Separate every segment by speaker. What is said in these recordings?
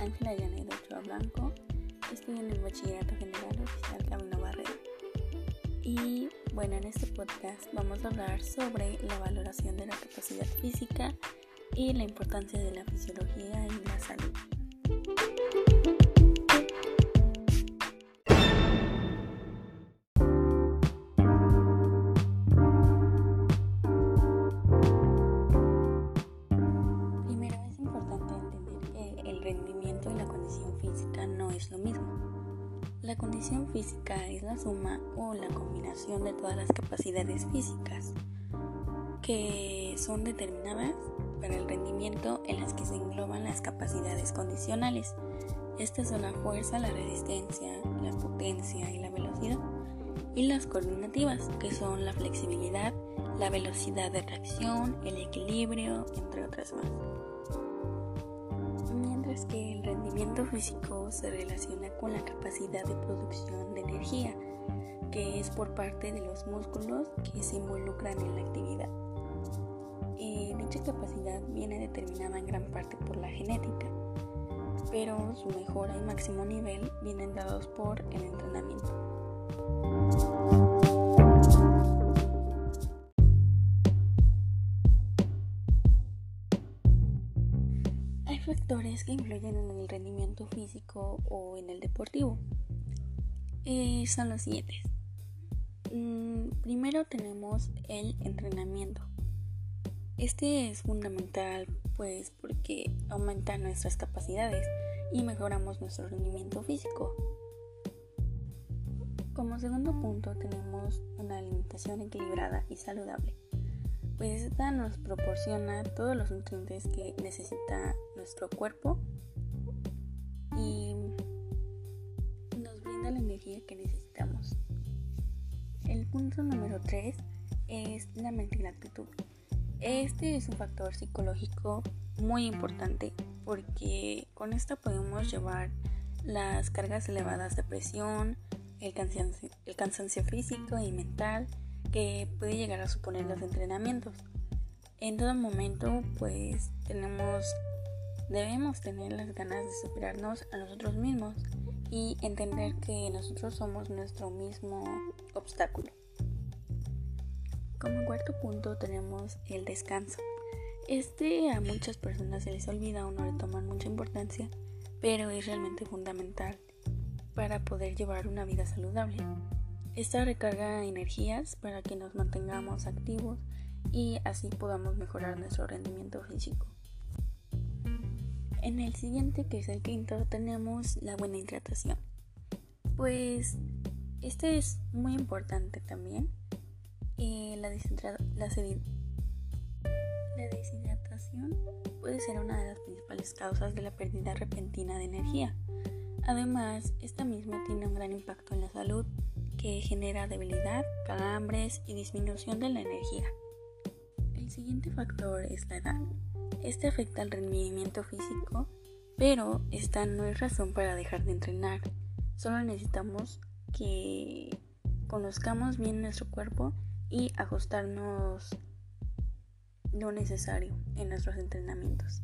Speaker 1: Ángela Yaneda Ochoa Blanco, estoy en el Bachillerato General Oficial Camino Barrera. Y bueno, en este podcast vamos a hablar sobre la valoración de la capacidad física y la importancia de la fisiología en la salud. Y la condición física no es lo mismo. La condición física es la suma o la combinación de todas las capacidades físicas que son determinadas para el rendimiento en las que se engloban las capacidades condicionales. Estas son la fuerza, la resistencia, la potencia y la velocidad. Y las coordinativas, que son la flexibilidad, la velocidad de reacción, el equilibrio, entre otras más que el rendimiento físico se relaciona con la capacidad de producción de energía, que es por parte de los músculos que se involucran en la actividad. Eh, dicha capacidad viene determinada en gran parte por la genética, pero su mejora y máximo nivel vienen dados por el entrenamiento. Factores que influyen en el rendimiento físico o en el deportivo. Eh, son los siguientes. Mm, primero tenemos el entrenamiento. Este es fundamental pues porque aumenta nuestras capacidades y mejoramos nuestro rendimiento físico. Como segundo punto tenemos una alimentación equilibrada y saludable pues esta nos proporciona todos los nutrientes que necesita nuestro cuerpo y nos brinda la energía que necesitamos. El punto número 3 es la mente y la actitud. Este es un factor psicológico muy importante porque con esta podemos llevar las cargas elevadas de presión, el cansancio, el cansancio físico y mental, que puede llegar a suponer los entrenamientos. En todo momento, pues tenemos, debemos tener las ganas de superarnos a nosotros mismos y entender que nosotros somos nuestro mismo obstáculo. Como cuarto punto tenemos el descanso. Este a muchas personas se les olvida o no le toman mucha importancia, pero es realmente fundamental para poder llevar una vida saludable. Esta recarga energías para que nos mantengamos activos y así podamos mejorar nuestro rendimiento físico. En el siguiente, que es el quinto, tenemos la buena hidratación. Pues este es muy importante también. Eh, la, la deshidratación puede ser una de las principales causas de la pérdida repentina de energía. Además, esta misma tiene un gran impacto en la salud que genera debilidad, calambres y disminución de la energía. El siguiente factor es la edad. Este afecta al rendimiento físico, pero esta no es razón para dejar de entrenar. Solo necesitamos que conozcamos bien nuestro cuerpo y ajustarnos lo necesario en nuestros entrenamientos.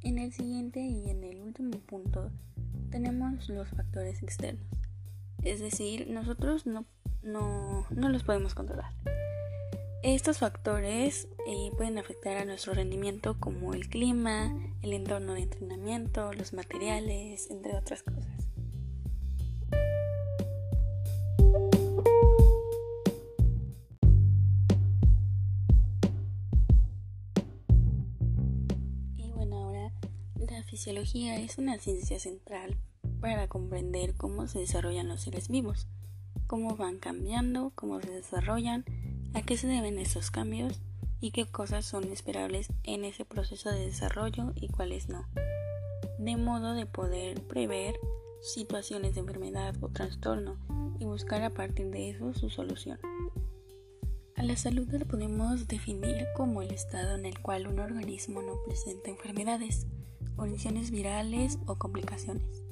Speaker 1: En el siguiente y en el último punto tenemos los factores externos. Es decir, nosotros no, no, los podemos controlar. Estos factores eh, pueden afectar a nuestro rendimiento como el clima, el entorno de entrenamiento, los materiales, entre otras cosas. Y bueno, ahora la fisiología es una ciencia central para comprender cómo se desarrollan los seres vivos, cómo van cambiando, cómo se desarrollan, a qué se deben estos cambios y qué cosas son esperables en ese proceso de desarrollo y cuáles no, de modo de poder prever situaciones de enfermedad o trastorno y buscar a partir de eso su solución. A la salud la podemos definir como el estado en el cual un organismo no presenta enfermedades, condiciones virales o complicaciones